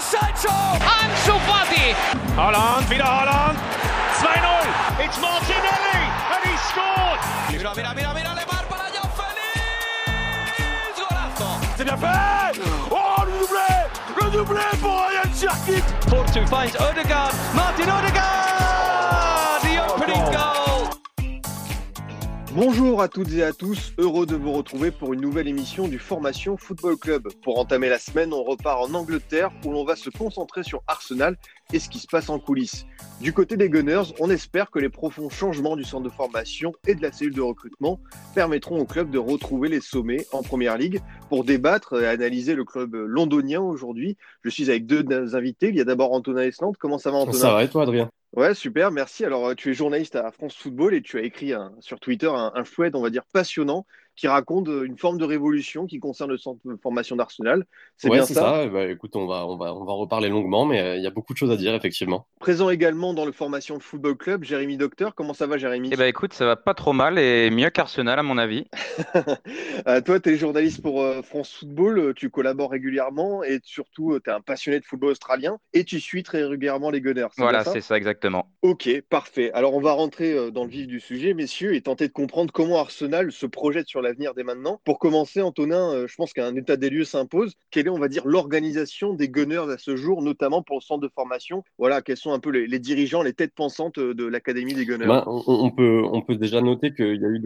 Sancho! Ansu Fati! Holland, wieder Holland! 2-0! It's Martinelli! And he scored! Mira, mira, mira, mira, Lemar para Joao Félix! Golazo! C'est bien fait! Oh, le doublé! Le doublé pour Ryan Cherkit! Porto finds Odegaard. Martin Odegaard! The opening oh, oh. goal! Bonjour à toutes et à tous, heureux de vous retrouver pour une nouvelle émission du Formation Football Club. Pour entamer la semaine, on repart en Angleterre où l'on va se concentrer sur Arsenal et ce qui se passe en coulisses. Du côté des Gunners, on espère que les profonds changements du centre de formation et de la cellule de recrutement permettront au club de retrouver les sommets en Première Ligue. Pour débattre et analyser le club londonien aujourd'hui, je suis avec deux invités. Il y a d'abord Antonin Esland. Comment ça va Antonin? Ça va et toi Adrien? Ouais, super, merci. Alors, tu es journaliste à France Football et tu as écrit un- sur Twitter un, un fouet, on va dire, passionnant qui raconte euh, une forme de révolution qui concerne le centre de formation d'Arsenal. C'est Ouais, bien c'est ça, ça. Bah, écoute, on va, on va, on va en reparler longuement, mais euh, il y a beaucoup de choses à dire, effectivement. Présent également dans le Formation Football Club, Jérémy Docteur. Comment ça va, Jérémy? Eh ben écoute, ça va pas trop mal et mieux qu'Arsenal à mon avis. Euh, Toi, tu es journaliste pour euh, France Football, tu collabores régulièrement et surtout, tu es un passionné de football australien et tu suis très régulièrement les Gunners. Voilà, c'est ça exactement. Ok, parfait. Alors on va rentrer dans le vif du sujet, messieurs, et tenter de comprendre comment Arsenal se projette sur l'avenir dès maintenant. Pour commencer, Antonin, euh, je pense qu'un état des lieux s'impose. Quelle est, on va dire, l'organisation des Gunners à ce jour, notamment pour le centre de formation? Voilà, quels sont un peu les, dirigeants, les têtes pensantes euh, de l'académie des Gunners? Ben, on, peut, on peut déjà noter qu'il y a eu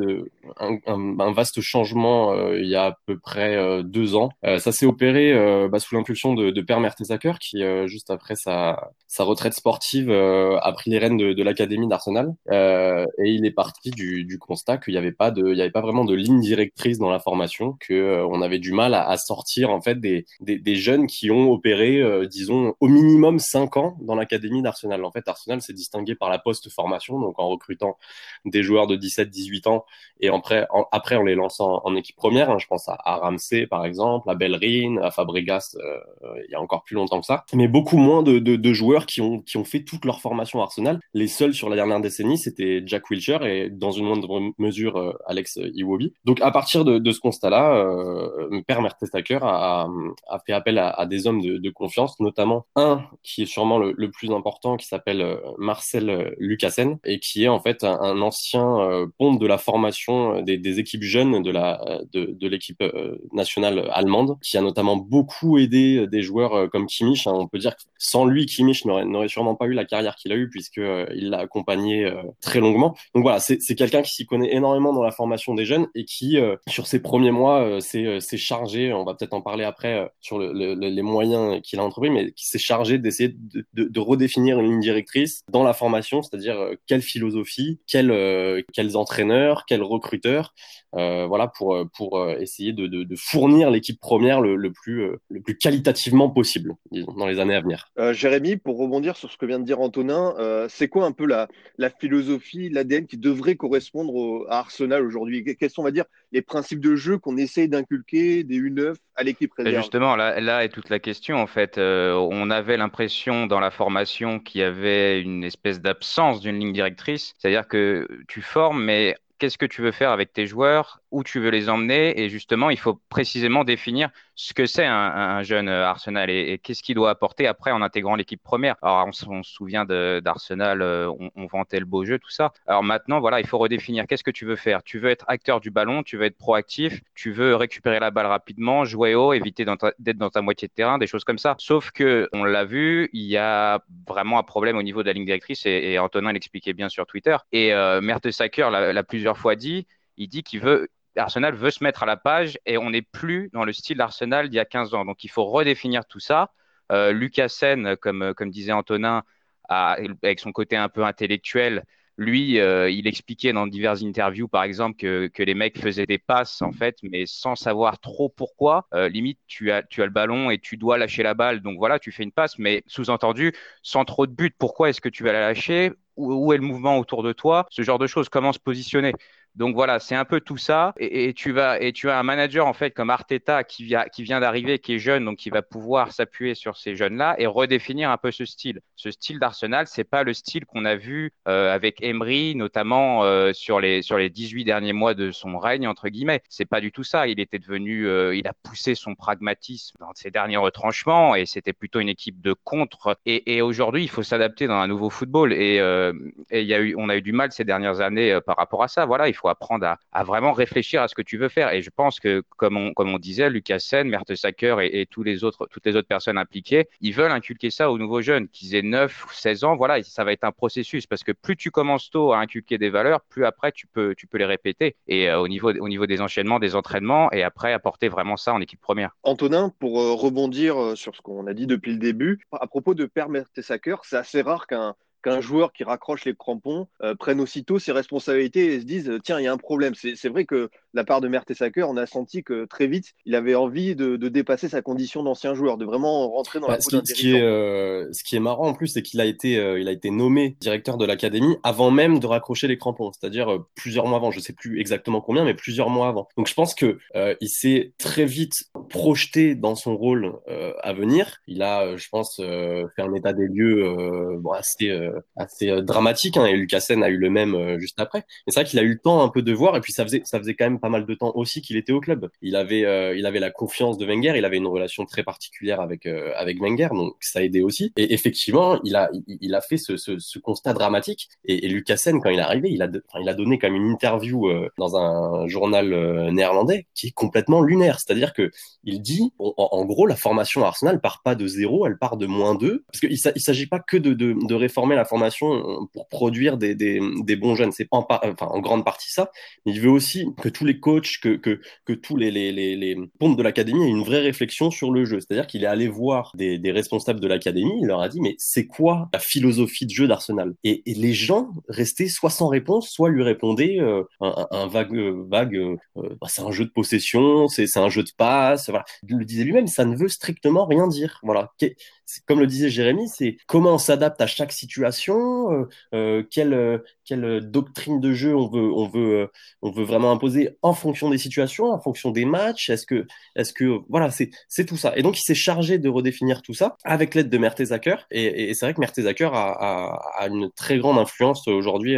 un, vaste changement euh, il y a à peu près deux ans. Ça s'est opéré bah, sous l'impulsion de, de Per Mertesacker, qui, juste après sa, retraite sportive, a pris les rênes de, l'académie d'Arsenal. Et il est parti du, constat qu'il n'y avait pas avait pas vraiment de ligne directrice dans la formation, que euh, on avait du mal à, sortir en fait des, des, jeunes qui ont opéré, euh, disons, au minimum cinq ans dans l'académie d'Arsenal. En fait, Arsenal s'est distingué par la post-formation, donc en recrutant des joueurs de 17-18 ans et après, en, après en les lançant en, équipe première. hein. je pense à, à Ramsey par exemple, à Bellerin, à Fabregas, euh, il y a encore plus longtemps que ça. Mais beaucoup moins de, de, joueurs qui ont, qui ont fait toute leur formation à Arsenal. Les seuls sur la dernière décennie, c'était Jack Wilshere et dans une moindre mesure Alex Iwobi. Donc à partir de, ce constat-là, euh, Per Mertesacker a, a, fait appel à, des hommes de, confiance, notamment un qui est sûrement le, plus important, qui s'appelle euh, Marcel Lucassen et qui est en fait un, ancien euh, ponte de la formation euh, des, équipes jeunes de euh, l'équipe euh, nationale allemande, qui a notamment beaucoup aidé euh, des joueurs euh, comme Kimmich. hein. On peut dire que sans lui, Kimmich n'aurait sûrement pas eu la carrière qu'il a eue puisque euh, il l'a accompagné euh, très longuement. Donc voilà, c'est quelqu'un qui s'y connaît énormément dans la formation des jeunes et qui, euh, sur ses premiers mois, euh, s'est euh, s'est chargé, on va peut-être en parler après, sur le- le- le- les moyens qu'il a entrepris, mais qui s'est chargé d'essayer de, redéfinir une ligne directrice dans la formation, c'est-à-dire quelle philosophie, quels, euh, quels entraîneurs, quels recruteurs, voilà, pour, pour essayer de, fournir l'équipe première le, plus, le plus qualitativement possible, dans les années à venir. Jérémy, pour rebondir sur ce que vient de dire Antonin, c'est quoi un peu la, la philosophie, l'ADN qui devrait correspondre au- à Arsenal aujourd'hui? Que- Quels sont, on va dire, les principes de jeu qu'on essaye d'inculquer des U9 à l'équipe réserve justement, là, là est toute la question en fait. Euh, on avait l'impression dans la formation qu'il y avait une espèce d'absence d'une ligne directrice, c'est-à-dire que tu formes, mais qu'est-ce que tu veux faire avec tes joueurs, où tu veux les emmener, et justement, il faut précisément définir ce que c'est un, un jeune euh, Arsenal et, qu'est-ce qu'il doit apporter après en intégrant l'équipe première. Alors, on, se souvient d'Arsenal, euh, on, vantait le beau jeu, tout ça. Alors maintenant, voilà, il faut redéfinir qu'est-ce que tu veux faire. Tu veux être acteur du ballon, tu veux être proactif, tu veux récupérer la balle rapidement, jouer haut, éviter d'être dans ta moitié de terrain, des choses comme ça. Sauf que, on l'a vu, il y a vraiment un problème au niveau de la ligne directrice et, Antonin l'expliquait bien sur Twitter. Et euh, Mertesacker l'a plusieurs fois dit, il dit qu'il veut Arsenal veut se mettre à la page et on n'est plus dans le style d'Arsenal d'il y a 15 ans. Donc il faut redéfinir tout ça. Euh, Lucasen, comme, comme disait Antonin, avec son côté un peu intellectuel, lui, euh, il expliquait dans diverses interviews, par exemple, que, que les mecs faisaient des passes, en fait, mais sans savoir trop pourquoi. Euh, limite, tu as, tu as le ballon et tu dois lâcher la balle. Donc voilà, tu fais une passe, mais sous-entendu, sans trop de but. Pourquoi est-ce que tu vas la lâcher? Où, où est le mouvement autour de toi, ce genre de choses, comment se positionner? Donc voilà, c'est un peu tout ça. Et, tu vas et tu as un manager en fait comme Arteta qui vient qui vient d'arriver, qui est jeune, donc qui va pouvoir s'appuyer sur ces jeunes-là et redéfinir un peu ce style. Ce style d'Arsenal, c'est pas le style qu'on a vu euh, avec Emery, notamment euh, sur les sur les 18 derniers mois de son règne entre guillemets. C'est pas du tout ça. Il était devenu, euh, il a poussé son pragmatisme dans ses derniers retranchements et c'était plutôt une équipe de contre. Et, aujourd'hui, il faut s'adapter dans un nouveau football. Et, et y a eu, on a eu du mal ces dernières années par rapport à ça. Voilà, il faut apprendre à, vraiment réfléchir à ce que tu veux faire. Et je pense que, comme on, disait, Lucas Sen, Mertesacker et, et toutes les autres personnes impliquées, ils veulent inculquer ça aux nouveaux jeunes, qu'ils aient 9 ou 16 ans. Voilà, ça va être un processus parce que plus tu commences tôt à inculquer des valeurs, plus après tu peux, les répéter. Et euh, au, niveau, au niveau des enchaînements, des entraînements, et après apporter vraiment ça en équipe première. Antonin, pour euh, rebondir euh, sur ce qu'on a dit depuis le début, à propos de Per Mertesacker, c'est assez rare qu'un qu'un joueur qui raccroche les crampons euh, prenne aussitôt ses responsabilités et se dise tiens, il y a un problème. C'est vrai que la part de Mertesacker, on a senti que très vite, il avait envie de, de dépasser sa condition d'ancien joueur, de vraiment rentrer dans bah, la ce, qui est, euh, ce qui est marrant en plus, c'est qu'il a, été, euh, il a été nommé directeur de l'académie avant même de raccrocher les crampons, c'est-à-dire euh, plusieurs mois avant. Je sais plus exactement combien, mais plusieurs mois avant. Donc je pense que il s'est très vite projeté dans son rôle à venir. Il a, je pense, fait un état des lieux bon, assez, assez dramatique. Hein, et Lucasen a eu le même juste après. Mais c'est vrai qu'il a eu le temps un peu de voir, et puis ça faisait, ça faisait quand même pas mal de temps aussi qu'il était au club. Il avait, euh, il avait la confiance de Wenger, il avait une relation très particulière avec euh, avec Wenger, donc ça a aidé aussi. Et effectivement, il a il, a fait ce, ce, constat dramatique. Et, et Lucasen, quand il est arrivé, il a il a donné comme une interview euh, dans un journal néerlandais qui est complètement lunaire. C'est-à-dire que il dit, en, gros, la formation Arsenal part pas de zéro, elle part de moins deux, parce qu'il il s'agit pas que de, de, réformer la formation pour produire des, des, bons jeunes. C'est en, en grande partie ça, il veut aussi que tous les coachs que, que, tous les, les, les, les pompes de l'académie aient une vraie réflexion sur le jeu. C'est-à-dire qu'il est allé voir des, responsables de l'académie, il leur a dit, mais c'est quoi la philosophie de jeu d'Arsenal? Et, les gens restaient soit sans réponse, soit lui répondaient euh, un, vague, euh, vague euh, bah, c'est un jeu de possession, c'est un jeu de passe. Il le disait lui-même, ça ne veut strictement rien dire. Voilà comme le disait Jérémy, c'est comment on s'adapte à chaque situation, euh, euh, quelle, euh, quelle doctrine de jeu on veut, on veut, on veut vraiment imposer en fonction des situations, en fonction des matchs. Est-ce que, est-ce que, voilà, c'est, tout ça. Et donc il s'est chargé de redéfinir tout ça avec l'aide de Mertesacker. Et, et c'est vrai que Mertesacker a, a, a, une très grande influence aujourd'hui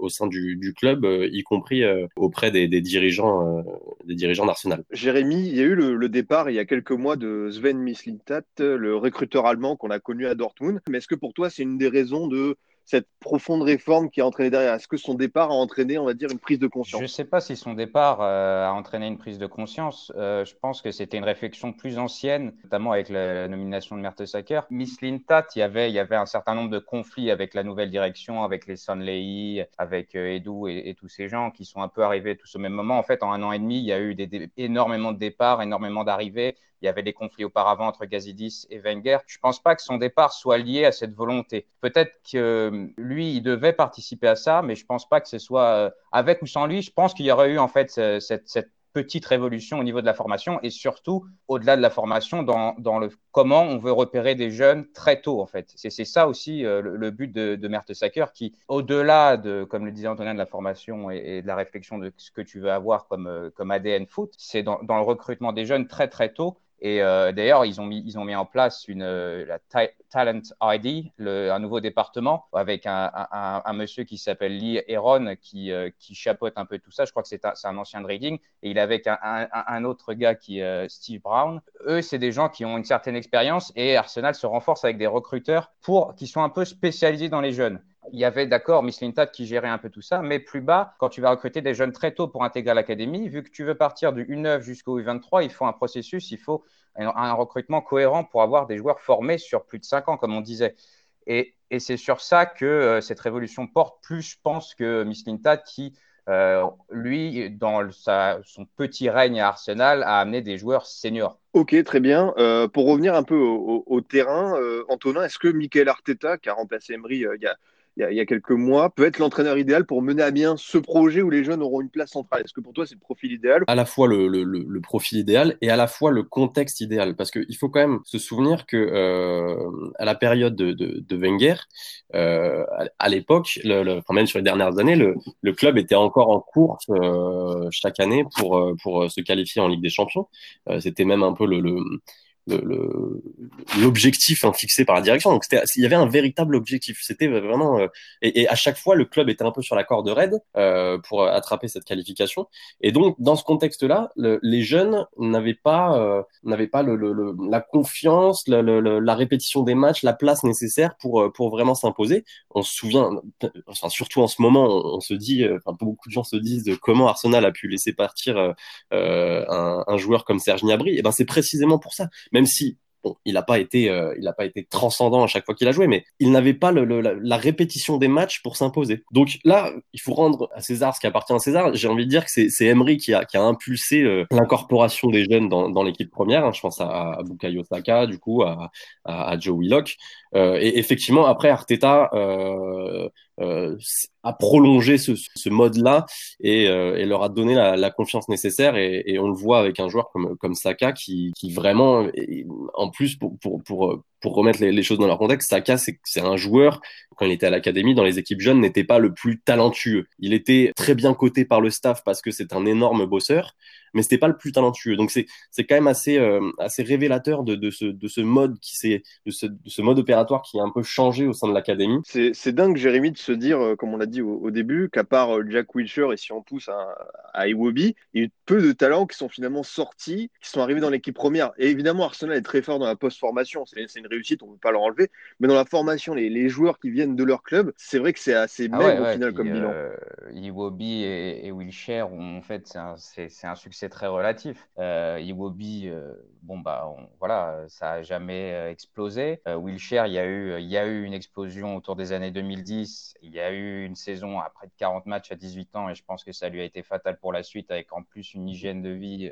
au sein du, du club, y compris auprès des, des dirigeants, des dirigeants d'Arsenal. Jérémy, il y a eu le, le, départ il y a quelques mois de Sven Mislintat, le recruteur allemand qu'on a connu à Dortmund. Mais est-ce que pour toi, c'est une des raisons de cette profonde réforme qui a entraîné derrière? Est-ce que son départ a entraîné, on va dire, une prise de conscience? Je ne sais pas si son départ euh, a entraîné une prise de conscience. Euh, je pense que c'était une réflexion plus ancienne, notamment avec la, nomination de Mertesacker. Miss Lintat, il y, avait, y avait un certain nombre de conflits avec la nouvelle direction, avec les Sonley, avec euh, Edu et, tous ces gens qui sont un peu arrivés tous au même moment. En fait, en un an et demi, il y a eu des, énormément de départs, énormément d'arrivées. Il y avait des conflits auparavant entre Gazidis et Wenger. Je ne pense pas que son départ soit lié à cette volonté. Peut-être que lui, il devait participer à ça, mais je ne pense pas que ce soit euh, avec ou sans lui. Je pense qu'il y aurait eu en fait cette, petite révolution au niveau de la formation et surtout au-delà de la formation dans, le comment on veut repérer des jeunes très tôt en fait. C'est ça aussi euh, le, but de, de Mertesacker qui, au-delà de, comme le disait Antonin, de la formation et, de la réflexion de ce que tu veux avoir comme, euh, comme ADN foot, c'est dans, le recrutement des jeunes très très tôt et euh, d'ailleurs, ils ont mis ils ont mis en place une euh, la Talent ID, un nouveau département avec un, monsieur qui s'appelle Lee Heron qui euh, qui chapeaute un peu tout ça. Je crois que c'est un, ancien de Reading et il est avec un, autre gars qui est Steve Brown. Eux, c'est des gens qui ont une certaine expérience et Arsenal se renforce avec des recruteurs pour qui sont un peu spécialisés dans les jeunes il y avait d'accord Miss Lintat qui gérait un peu tout ça, mais plus bas, quand tu vas recruter des jeunes très tôt pour intégrer l'académie, vu que tu veux partir du U9 jusqu'au U23, il faut un processus, il faut un, recrutement cohérent pour avoir des joueurs formés sur plus de 5 ans, comme on disait. Et, c'est sur ça que euh, cette révolution porte plus, je pense, que Miss Lintat qui, euh, lui, dans son petit règne à Arsenal, a amené des joueurs seniors. Ok, très bien. Euh, pour revenir un peu au, au terrain, Antonin, est-ce que Michael Arteta, qui a remplacé Emery il y a il y, a, quelques mois, peut être l'entraîneur idéal pour mener à bien ce projet où les jeunes auront une place centrale Est-ce que pour toi, c'est le profil idéal? À la fois le, le, le, profil idéal et à la fois le contexte idéal. Parce qu'il faut quand même se souvenir que euh, à la période de, Wenger, euh, à, l'époque, enfin même sur les dernières années, le, le club était encore en course euh, chaque année pour, pour se qualifier en Ligue des Champions. C'était même un peu le, le l'objectif hein, fixé par la direction. Donc il y avait un véritable objectif. C'était vraiment euh, et, à chaque fois le club était un peu sur la corde raide euh, pour attraper cette qualification. Et donc dans ce contexte-là, les jeunes n'avaient pas euh, n'avaient pas le, le, la confiance, la répétition des matchs, la place nécessaire pour euh, pour vraiment s'imposer. On se souvient, enfin, surtout en ce moment, on, se dit, euh, enfin, beaucoup de gens se disent comment Arsenal a pu laisser partir un, un, joueur comme Serge Gnabry. Et ben c'est précisément pour ça si bon, il n'a pas été, euh, pas été transcendant à chaque fois qu'il a joué, mais il n'avait pas la, répétition des matchs pour s'imposer. Donc là, il faut rendre à César ce qui appartient à César. J'ai envie de dire que c'est Emery qui a, qui a impulsé euh, l'incorporation des jeunes dans, dans l'équipe première. Hein. Je pense à, Bukayo Saka, du coup, à, Joe Willock. Euh, et effectivement, après Arteta a prolongé ce, ce mode-là et, et, leur a donné la, la confiance nécessaire. Et, et, on le voit avec un joueur comme, comme Saka qui, qui vraiment, en plus pour, pour, pour, pour remettre les, choses dans leur contexte, Saka, c'est un joueur, quand il était à l'académie, dans les équipes jeunes, n'était pas le plus talentueux. Il était très bien coté par le staff parce que c'est un énorme bosseur, mais c'était pas le plus talentueux. Donc c'est quand même assez, euh, assez révélateur de, de, ce, de ce mode qui de ce, de ce mode opératoire qui a un peu changé au sein de l'académie. C'est dingue, Jérémy, de se dire, euh, comme on l'a dit au, début, qu'à part euh, Jack Wilshere et si on pousse à, à Iwobi, il y a eu peu de talents qui sont finalement sortis, qui sont arrivés dans l'équipe première. Et évidemment, Arsenal est très fort dans la post-formation. C'est une réussite, on ne peut pas leur enlever. Mais dans la formation, les, les, joueurs qui viennent de leur club, c'est vrai que c'est assez ah maigre au final comme bilan. Euh, Iwobi et, et Wilshere, en fait, c'est un, un, succès très relatif. Euh, Iwobi, euh, bon, bah, voilà, ça n'a jamais euh, explosé. Euh, Wilshere, il y, a eu, il y a eu une explosion autour des années 2010. Il y a eu une saison après de 40 matchs à 18 ans et je pense que ça lui a été fatal pour la suite avec en plus une hygiène de vie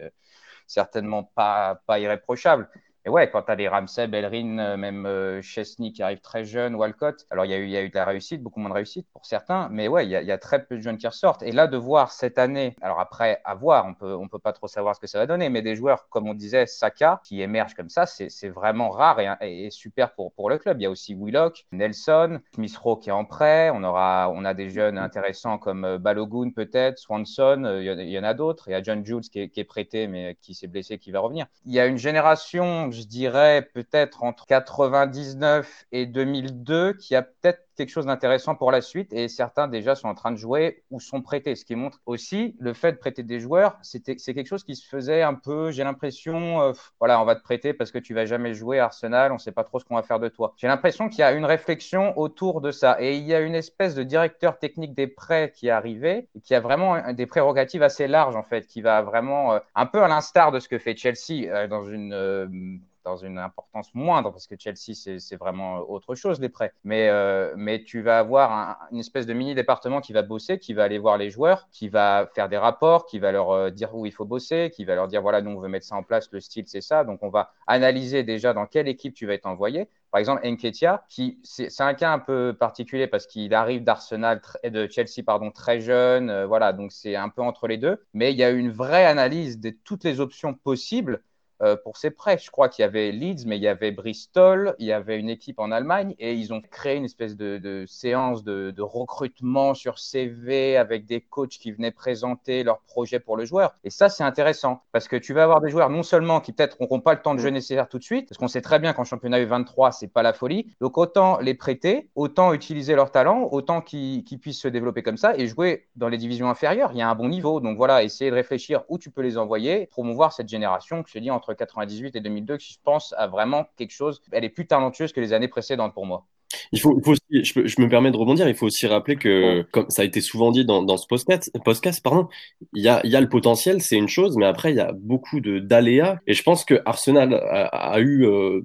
certainement pas, pas irréprochable. Et ouais, quand tu as les Ramsey, Bellerin, euh, même euh, Chesney qui arrive très jeune, Walcott, alors il y, a eu, y a eu de la réussite, beaucoup moins de réussite pour certains, mais ouais, il y, a, très peu de jeunes qui ressortent. Et là, de voir cette année, alors après, à voir, on peut, on peut pas trop savoir ce que ça va donner, mais des joueurs, comme on disait, Saka, qui émergent comme ça, c'est vraiment rare et, super pour, pour le club. Il y a aussi Willock, Nelson, Smith qui est en prêt, on, aura, on a des jeunes intéressants comme euh, Balogun peut-être, Swanson, il y, y en a d'autres, il y a John Jules qui est, qui est prêté, mais qui s'est blessé, qui va revenir. Il y a une génération je dirais peut-être entre 99 et 2002, qui a peut-être quelque chose d'intéressant pour la suite et certains déjà sont en train de jouer ou sont prêtés. Ce qui montre aussi le fait de prêter des joueurs, c'est quelque chose qui se faisait un peu, j'ai l'impression, euh, voilà, on va te prêter parce que tu vas jamais jouer à Arsenal, on sait pas trop ce qu'on va faire de toi. J'ai l'impression qu'il y a une réflexion autour de ça et il y a une espèce de directeur technique des prêts qui est arrivé et qui a vraiment des prérogatives assez larges en fait, qui va vraiment euh, un peu à l'instar de ce que fait Chelsea euh, dans une dans une importance moindre, parce que Chelsea, c'est vraiment autre chose, les prêts. Mais, euh, mais tu vas avoir une espèce de mini-département qui va bosser, qui va aller voir les joueurs, qui va faire des rapports, qui va leur euh, dire où il faut bosser, qui va leur dire, voilà, nous, on veut mettre ça en place, le style, c'est ça. Donc, on va analyser déjà dans quelle équipe tu vas être envoyé. Par exemple, Enketia, qui c'est un cas un peu particulier parce qu'il arrive d'Arsenal de Chelsea pardon très jeune, euh, voilà, donc c'est un peu entre les deux. Mais il y a une vraie analyse de toutes les options possibles euh, pour ses prêts. Je crois qu'il y avait Leeds, mais il y avait Bristol, il y avait une équipe en Allemagne et ils ont créé une espèce de, de séance de, de, recrutement sur CV avec des coachs qui venaient présenter leur projet pour le joueur. Et ça, c'est intéressant parce que tu vas avoir des joueurs non seulement qui peut-être n'auront pas le temps de jeu nécessaire tout de suite, parce qu'on sait très bien qu'en championnat U23, c'est pas la folie. Donc autant les prêter, autant utiliser leur talent, autant qu'ils puissent se développer comme ça et jouer dans les divisions inférieures. Il y a un bon niveau. Donc voilà, essayer de réfléchir où tu peux les envoyer, promouvoir cette génération que je dis entre entre 98 et 2002 qui, je pense, a vraiment quelque chose. Elle est plus talentueuse que les années précédentes pour moi. Il faut, il faut aussi, je, je, me permets de rebondir, il faut aussi rappeler que, comme ça a été souvent dit dans, dans ce podcast, podcast pardon, il y a, il y a le potentiel, c'est une chose, mais après, il y a beaucoup d'aléas. Et je pense que Arsenal a, a eu, euh,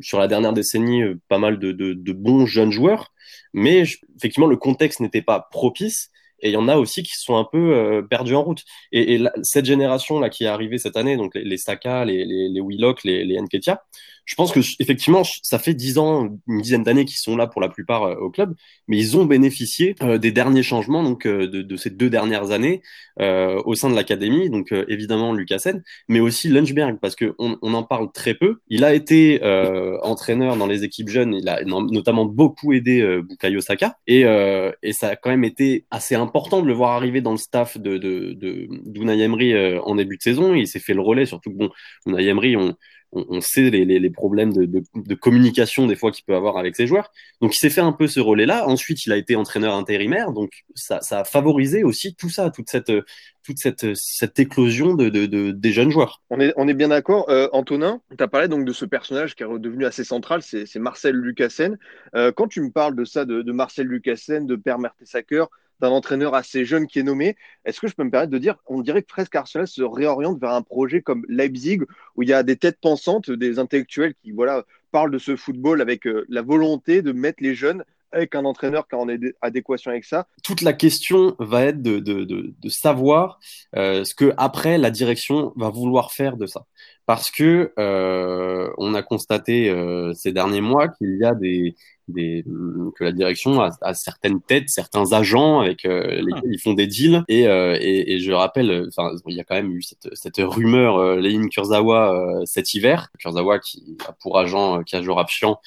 sur la dernière décennie, euh, pas mal de, de, de bons jeunes joueurs, mais effectivement, le contexte n'était pas propice. Et il y en a aussi qui sont un peu perdus en route. Et, cette génération là qui est arrivée cette année, donc les, Saka, les, les, les Willock, les, les Nketia, je pense que effectivement, ça fait dix ans, une dizaine d'années qu'ils sont là pour la plupart euh, au club, mais ils ont bénéficié euh, des derniers changements donc euh, de, de, ces deux dernières années au sein de l'académie. Donc évidemment Lucasen, mais aussi Lunchberg parce que on, en parle très peu. Il a été entraîneur dans les équipes jeunes, il a notamment beaucoup aidé Bukayo Saka et, et ça a quand même été assez important de le voir arriver dans le staff de, de, en début de saison. Il s'est fait le relais, surtout que bon, Unai Emery, on on, sait les, problèmes de, communication des fois qu'il peut avoir avec ses joueurs. Donc il s'est fait un peu ce relais-là. Ensuite, il a été entraîneur intérimaire. Donc ça, a favorisé aussi tout ça, toute cette, éclosion de, des jeunes joueurs. On est, bien d'accord. Euh, Antonin, tu as parlé donc de ce personnage qui est redevenu assez central, c'est Marcel Lucassen. Euh, quand tu me parles de ça, de, Marcel Lucassen, de Per Mertesacker, d'un entraîneur assez jeune qui est nommé. Est-ce que je peux me permettre de dire, on dirait que presque Arsenal se réoriente vers un projet comme Leipzig, où il y a des têtes pensantes, des intellectuels qui voilà, parlent de ce football avec euh, la volonté de mettre les jeunes avec un entraîneur qui en est adéquation avec ça? Toute la question va être de, savoir euh, ce que après la direction va vouloir faire de ça. Parce que euh, on a constaté euh, ces derniers mois qu'il y a des, des, que la direction a, a, certaines têtes, certains agents avec euh, lesquels ils font des deals. Et, euh, et, et je rappelle, enfin, il y a quand même eu cette, cette rumeur, euh, Lein Kurzawa euh, cet hiver. Kurzawa qui a pour agent Kajo Rapchian,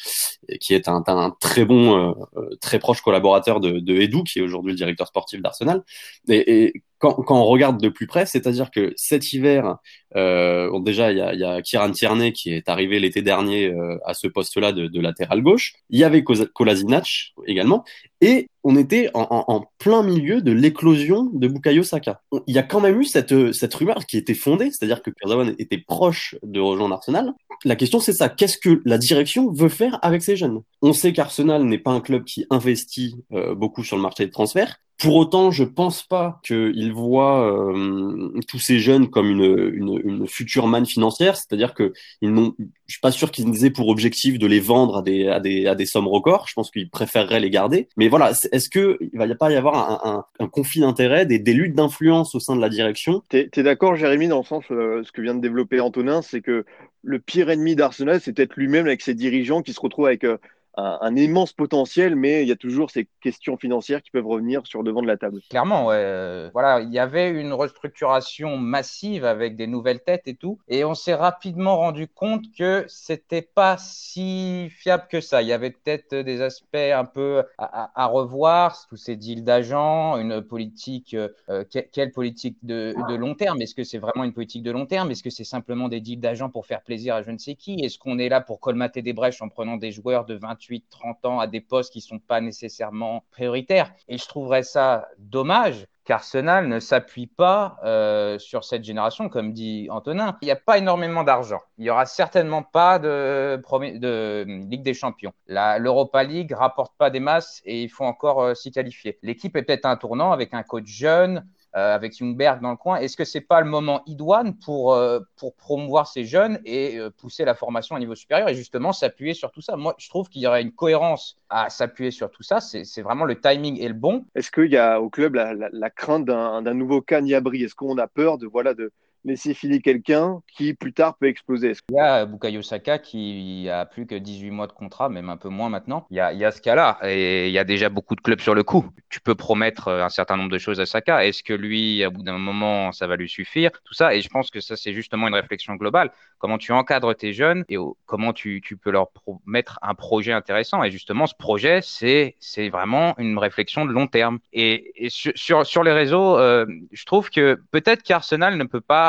qui est un, un très bon, très proche collaborateur de, de Edu, qui est aujourd'hui le directeur sportif d'Arsenal. Et, et quand, quand, on regarde de plus près, c'est-à-dire que cet hiver, euh, bon, déjà il y a, y a Kieran Tierney qui est arrivé l'été dernier euh, à ce poste-là de, latéral gauche. Il y avait Kolasinac également, et on était en, plein milieu de l'éclosion de Bukayo Saka. Il y a quand même eu cette, cette rumeur qui était fondée, c'est-à-dire que Kurzawa était proche de rejoindre Arsenal. La question c'est ça, qu'est-ce que la direction veut faire avec ces jeunes? On sait qu'Arsenal n'est pas un club qui investit euh, beaucoup sur le marché des transferts. Pour autant, je pense pas qu'il voit euh, tous ces jeunes comme une, une future manne financière, c'est-à-dire que ils n'ont, je suis pas sûr qu'ils aient pour objectif de les vendre à des, à des, à des sommes records. Je pense qu'ils préféreraient les garder. Mais voilà, est-ce que il va y pas y avoir un, conflit d'intérêts, des, des, luttes d'influence au sein de la direction? T'es es, d'accord, Jérémy, dans le sens euh, ce que vient de développer Antonin, c'est que le pire ennemi d'Arsenal, c'est peut-être lui-même avec ses dirigeants qui se retrouvent avec euh, un, immense potentiel, mais il y a toujours ces questions financières qui peuvent revenir sur devant de la table. Clairement. Euh, voilà, il y avait une restructuration massive avec des nouvelles têtes et tout, et on s'est rapidement rendu compte que c'était pas si fiable que ça. Il y avait peut-être des aspects un peu à, revoir, tous ces deals d'agents, une politique, euh, quelle politique de, de long terme? Est-ce que c'est vraiment une politique de long terme? Est-ce que c'est simplement des deals d'agents pour faire plaisir à je ne sais qui? Est-ce qu'on est là pour colmater des brèches en prenant des joueurs de 28 30 ans à des postes qui ne sont pas nécessairement prioritaires. Et je trouverais ça dommage qu'Arsenal ne s'appuie pas euh, sur cette génération, comme dit Antonin. Il n'y a pas énormément d'argent. Il n'y aura certainement pas de, de Ligue des Champions. L'Europa League rapporte pas des masses et il faut encore euh, s'y qualifier. L'équipe est peut-être un tournant avec un coach jeune, avec Jungberg dans le coin. Est-ce que c'est pas le moment idoine pour, euh, pour promouvoir ces jeunes et euh, pousser la formation à niveau supérieur et justement s'appuyer sur tout ça? Moi, je trouve qu'il y aurait une cohérence à s'appuyer sur tout ça. C'est vraiment le timing et le bon. Est-ce qu'il y a au club la crainte d'un nouveau cas Niabri Est-ce qu'on a peur de voilà de laisser filer quelqu'un qui plus tard peut exploser. Il y a Bukayo Saka qui a plus que 18 mois de contrat, même un peu moins maintenant. Il y a, ce cas-là et il y a déjà beaucoup de clubs sur le coup. Tu peux promettre euh, un certain nombre de choses à Saka. Est-ce que lui, à bout d'un moment, ça va lui suffire? Tout ça. Et je pense que ça, c'est justement une réflexion globale. Comment tu encadres tes jeunes et comment tu, peux leur mettre un projet intéressant? Et justement, ce projet, c'est, vraiment une réflexion de long terme. Et, sur, les réseaux, euh, je trouve que peut-être qu'Arsenal ne peut pas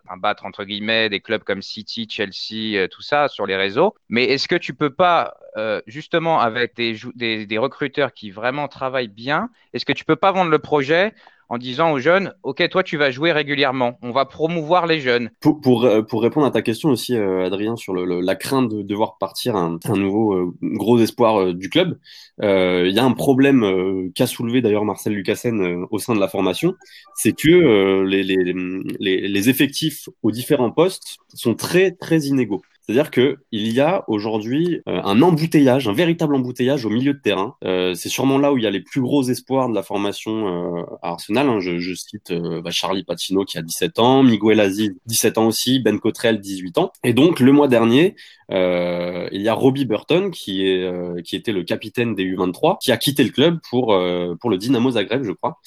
battre entre guillemets des clubs comme City, Chelsea, euh, tout ça sur les réseaux. Mais est-ce que tu peux pas euh, justement avec des, recruteurs qui vraiment travaillent bien, est-ce que tu peux pas vendre le projet en disant aux jeunes, OK, toi, tu vas jouer régulièrement. On va promouvoir les jeunes. Pour, pour, euh, répondre à ta question aussi, Adrien, sur la crainte de devoir partir un, nouveau gros espoir du club, il y a un problème qu'a soulevé d'ailleurs Marcel Lucassen au sein de la formation, c'est que les, les, les effectifs aux différents postes sont très, très inégaux. C'est-à-dire que il y a aujourd'hui euh, un embouteillage, un véritable embouteillage au milieu de terrain. Euh, c'est sûrement là où il y a les plus gros espoirs de la formation euh, à Arsenal. Hein. Je, cite bah, Charlie Pacino qui a 17 ans, Miguel Aziz 17 ans aussi, Ben Cotrell 18 ans. Et donc le mois dernier, il y a Robbie Burton qui est qui était le capitaine des U23, qui a quitté le club pour pour le Dynamo Zagreb, je crois,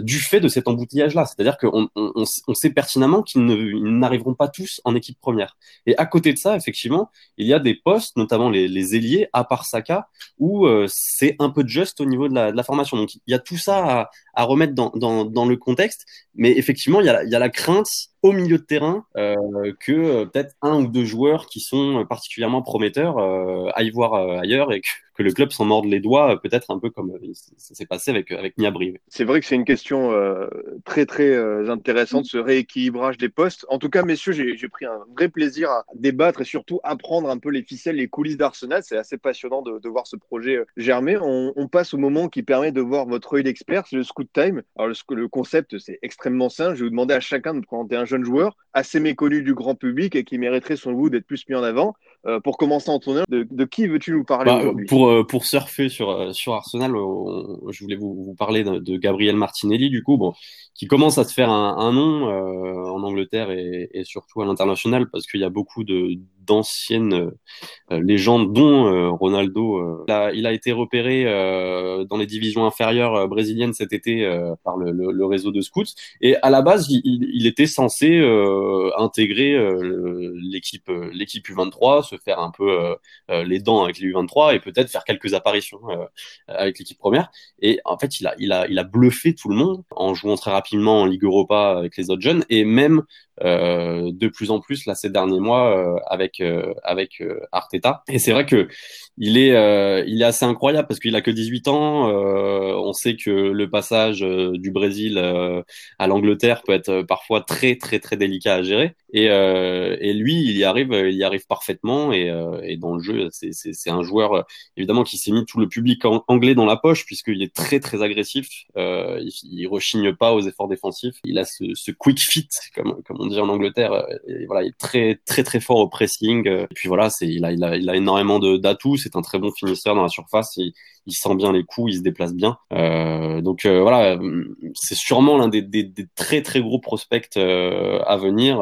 du fait de cet embouteillage-là. C'est-à-dire qu'on on, on, sait pertinemment qu'ils n'arriveront pas tous en équipe première. Et à côté de ça, effectivement, il y a des postes, notamment les, les ailiers, à part Saka, où euh, c'est un peu juste au niveau de la, de la, formation. Donc il y a tout ça à, à remettre dans, dans, dans, le contexte, mais effectivement, il y a, il y a la crainte au milieu de terrain euh, que euh, peut-être un ou deux joueurs qui sont particulièrement prometteurs euh, aillent voir ailleurs et que, que, le club s'en morde les doigts, peut-être un peu comme ça s'est passé avec, avec Niabri. C'est vrai que c'est une question très très intéressante, ce rééquilibrage des postes. En tout cas, messieurs, j'ai pris un vrai plaisir à débattre et surtout apprendre un peu les ficelles, les coulisses d'Arsenal. C'est assez passionnant de, voir ce projet germer. On, passe au moment qui permet de voir votre œil d'expert, c'est le scout time. Alors le, le concept, c'est extrêmement simple. Je vais vous demander à chacun de présenter un jeune joueur assez méconnu du grand public et qui mériterait son goût d'être plus mis en avant. Euh, pour commencer en tourneur, de, de qui veux-tu nous parler bah, aujourd'hui? pour, euh, pour surfer sur, euh, sur Arsenal, je voulais vous, vous parler de, de, Gabriel Martinelli, du coup, bon, qui commence à se faire un, un nom en Angleterre et, et surtout à l'international parce qu'il y a beaucoup de d'anciennes légendes, dont Ronaldo. Il a, il, a, été repéré dans les divisions inférieures brésiliennes cet été par le, réseau de scouts. Et à la base, il, était censé intégrer l'équipe l'équipe U23 se faire un peu euh, euh, les dents avec les U23 et peut-être faire quelques apparitions euh, avec l'équipe première. Et en fait, il a, il, a, il a bluffé tout le monde en jouant très rapidement en Ligue Europa avec les autres jeunes et même euh, de plus en plus là ces derniers mois euh, avec euh, avec Arteta. Et c'est vrai que il est il est assez incroyable parce qu'il a que 18 ans. on sait que le passage du Brésil à l'Angleterre peut être parfois très très très délicat à gérer. Et, et lui, il y arrive, il y arrive parfaitement. Et, et dans le jeu, c'est un joueur évidemment qui s'est mis tout le public anglais dans la poche puisqu'il est très très agressif. il, il rechigne pas aux efforts défensifs. Il a ce, ce quick fit comme comme on dit en Angleterre. Euh, voilà, il est très très très fort au pressing. Euh, et puis voilà, c'est il a il a il a énormément d'atouts. C'est un très bon finisseur dans la surface. Il, sent bien les coups, il se déplace bien. Euh, donc voilà, c'est sûrement l'un des, très très gros prospects à venir,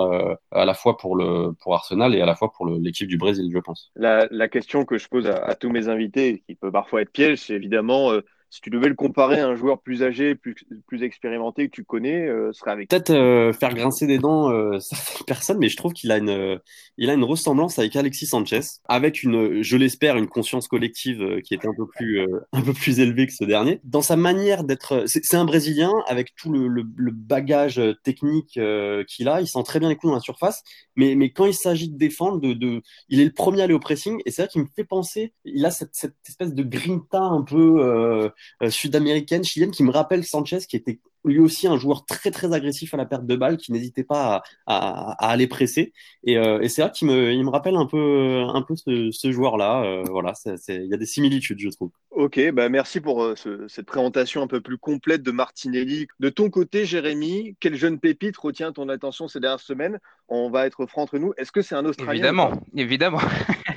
à la fois pour le pour Arsenal et à la fois pour l'équipe du Brésil, je pense. La, la, question que je pose à, tous mes invités, qui peut parfois être piège, c'est évidemment si tu devais le comparer à un joueur plus âgé, plus, plus expérimenté que tu connais, euh, serait avec. Peut-être euh, faire grincer des dents euh, certaines personnes, mais je trouve qu'il a une, euh, il a une ressemblance avec Alexis Sanchez, avec une, je l'espère, une conscience collective qui est un peu plus, un peu plus élevée que ce dernier. Dans sa manière d'être, c'est un Brésilien avec tout le, bagage technique qu'il a, il sent très bien les coups dans la surface, mais, mais quand il s'agit de défendre, de, de, il est le premier à aller au pressing, et c'est vrai qu'il me fait penser, il a cette, cette espèce de grinta un peu sud-américaine, chilienne, qui me rappelle Sanchez, qui était lui aussi un joueur très très agressif à la perte de balle, qui n'hésitait pas à, à, à, aller presser. Et, euh, et c'est vrai qu'il me, il me rappelle un peu, un peu ce, ce joueur-là. Euh, voilà, il y a des similitudes, je trouve. Ok, bah merci pour euh, ce, cette présentation un peu plus complète de Martinelli. De ton côté, Jérémy, quel jeune pépite retient ton attention ces dernières semaines? On va être franc entre nous. Est-ce que c'est un Australien? Évidemment, évidemment.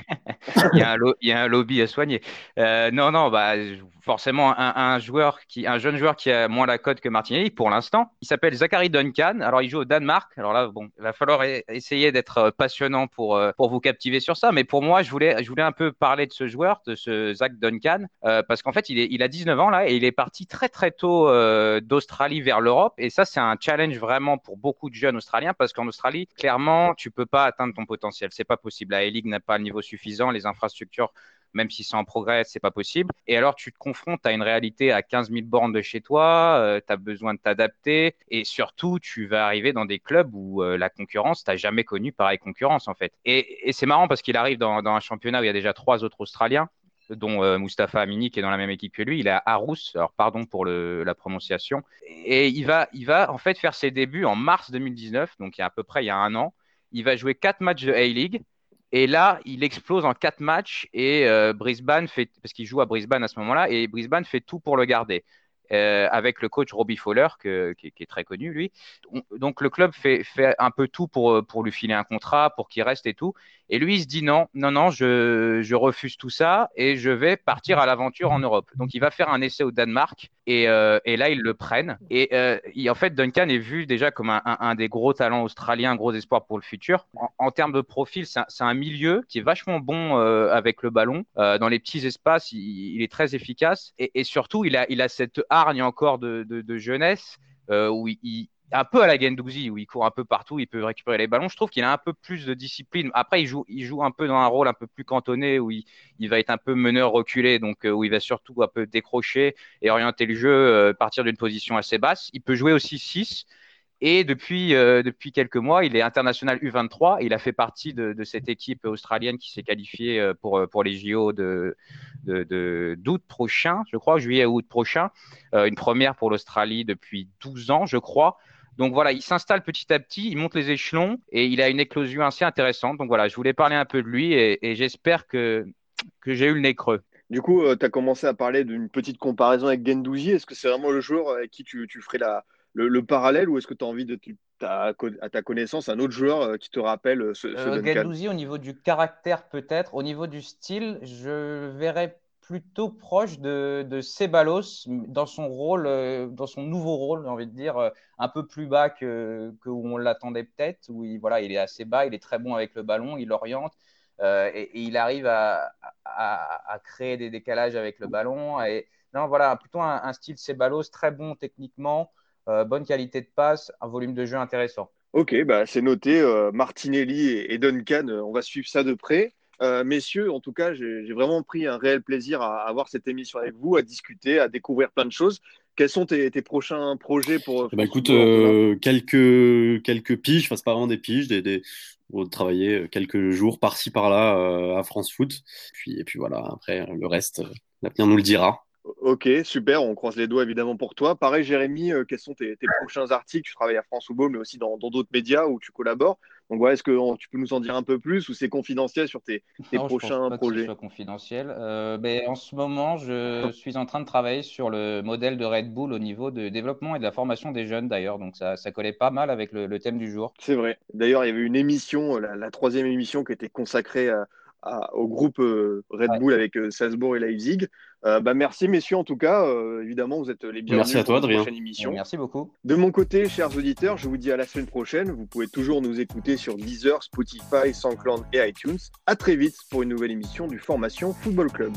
il, y a un lobby à soigner. Euh, non, non, bah, forcément, un, joueur qui, un jeune joueur qui a moins la cote que Martinelli pour l'instant. Il s'appelle Zachary Duncan. Alors, il joue au Danemark. Alors là, bon, il va falloir essayer d'être euh, passionnant pour, euh, pour vous captiver sur ça. Mais pour moi, je voulais, je voulais un peu parler de ce joueur, de ce Zach Duncan, parce qu'en fait, il, a 19 ans là et il est parti très, très tôt d'Australie vers l'Europe. Et ça, c'est un challenge vraiment pour beaucoup de jeunes Australiens parce qu'en Australie, clairement, tu peux pas atteindre ton potentiel. C'est pas possible. La A-League n'a pas le niveau suffisant. Les infrastructures même si c'est en progrès, c'est pas possible. Et alors, tu te confrontes à une réalité à 15 000 bornes de chez toi, euh, tu as besoin de t'adapter, et surtout, tu vas arriver dans des clubs où euh, la concurrence, t'as jamais connu pareille concurrence, en fait. Et, c'est marrant parce qu'il arrive dans, un championnat où il y a déjà trois autres Australiens, dont euh, Mustapha Amini qui est dans la même équipe que lui. Il est à Arous, alors pardon pour la prononciation. Et il va, il va en fait faire ses débuts en mars 2019, donc il y a à peu près il y a un an. Il va jouer quatre matchs de A-League et là, il explose en quatre matchs et euh, Brisbane fait, parce qu'il joue à Brisbane à ce moment-là, et Brisbane fait tout pour le garder. euh, avec le coach Robbie Fowler, qui, est très connu, lui. donc le club fait, fait un peu tout pour, pour lui filer un contrat, pour qu'il reste et tout. Et lui, il se dit non, non, non, je, refuse tout ça et je vais partir à l'aventure en Europe. Donc il va faire un essai au Danemark et, euh, là, ils le prennent. Et euh, en fait, Duncan est vu déjà comme un, des gros talents australiens, un gros espoir pour le futur. En, termes de profil, c'est un, milieu qui est vachement bon euh, avec le ballon. dans les petits espaces, il, est très efficace. Et, surtout, il a, cette hargne encore de jeunesse où il, un peu à la Gendouzi où il court un peu partout, il peut récupérer les ballons. Je trouve qu'il a un peu plus de discipline. Après, il joue, il joue un peu dans un rôle un peu plus cantonné où il, va être un peu meneur reculé, donc euh, où il va surtout un peu décrocher et orienter le jeu, euh, partir d'une position assez basse. Il peut jouer aussi 6. Et depuis, euh, depuis quelques mois, il est international U23. il a fait partie de, cette équipe australienne qui s'est qualifiée pour, pour les JO de, d'août prochain, je crois, juillet août prochain. une première pour l'Australie depuis 12 ans, je crois. Donc voilà, il s'installe petit à petit, il monte les échelons et il a une éclosion assez intéressante. Donc voilà, je voulais parler un peu de lui et, j'espère que, que j'ai eu le nez creux. Du coup, euh, tu as commencé à parler d'une petite comparaison avec Gendouzi. Est-ce que c'est vraiment le joueur avec qui tu, ferais la, le, parallèle ou est-ce que tu as envie de, à ta connaissance, un autre joueur euh, qui te rappelle euh, ce, ce Gendouzi, au niveau du caractère peut-être, au niveau du style, je verrais plutôt proche de, de Ceballos dans son rôle, euh, dans son nouveau rôle, j'ai envie de dire, euh, un peu plus bas que, que où on l'attendait peut-être, où il, voilà, il est assez bas, il est très bon avec le ballon, il oriente euh, et, il arrive à, à, créer des décalages avec le ballon. Et, non, voilà, plutôt un, style Ceballos, très bon techniquement, bonne qualité de passe, un volume de jeu intéressant. Ok, bah c'est noté. Martinelli et Duncan, on va suivre ça de près. Euh, messieurs, en tout cas, j'ai vraiment pris un réel plaisir à avoir cette émission avec vous, à discuter, à découvrir plein de choses. Quels sont tes, prochains projets pour bah, Écoute, euh, quelques, quelques piges, enfin, c'est pas vraiment des piges, des, des, pour travailler quelques jours par-ci par-là euh, à France Foot. Puis, et puis voilà, après, le reste, l'avenir nous le dira. Ok, super, on croise les doigts évidemment pour toi. Pareil, Jérémy, quels sont tes, prochains articles? Tu travailles à France Football, mais aussi dans d'autres médias où tu collabores. Donc voilà, est-ce que tu peux nous en dire un peu plus ou c'est confidentiel sur tes, prochains projets que ce soit confidentiel. Euh, ben, en ce moment, je suis en train de travailler sur le modèle de Red Bull au niveau de développement et de la formation des jeunes d'ailleurs. Donc ça, ça collait pas mal avec le, thème du jour. C'est vrai. D'ailleurs, il y avait une émission, la, troisième émission qui était consacrée au groupe euh, Red Bull avec euh, Salzbourg et Leipzig. Euh, bah, merci messieurs en tout cas. Euh, évidemment, vous êtes les bienvenus merci à toi, pour la prochaine émission. Merci beaucoup. De mon côté, chers auditeurs, je vous dis à la semaine prochaine. Vous pouvez toujours nous écouter sur Deezer, Spotify, SoundCloud et iTunes. À très vite pour une nouvelle émission du Formation Football Club.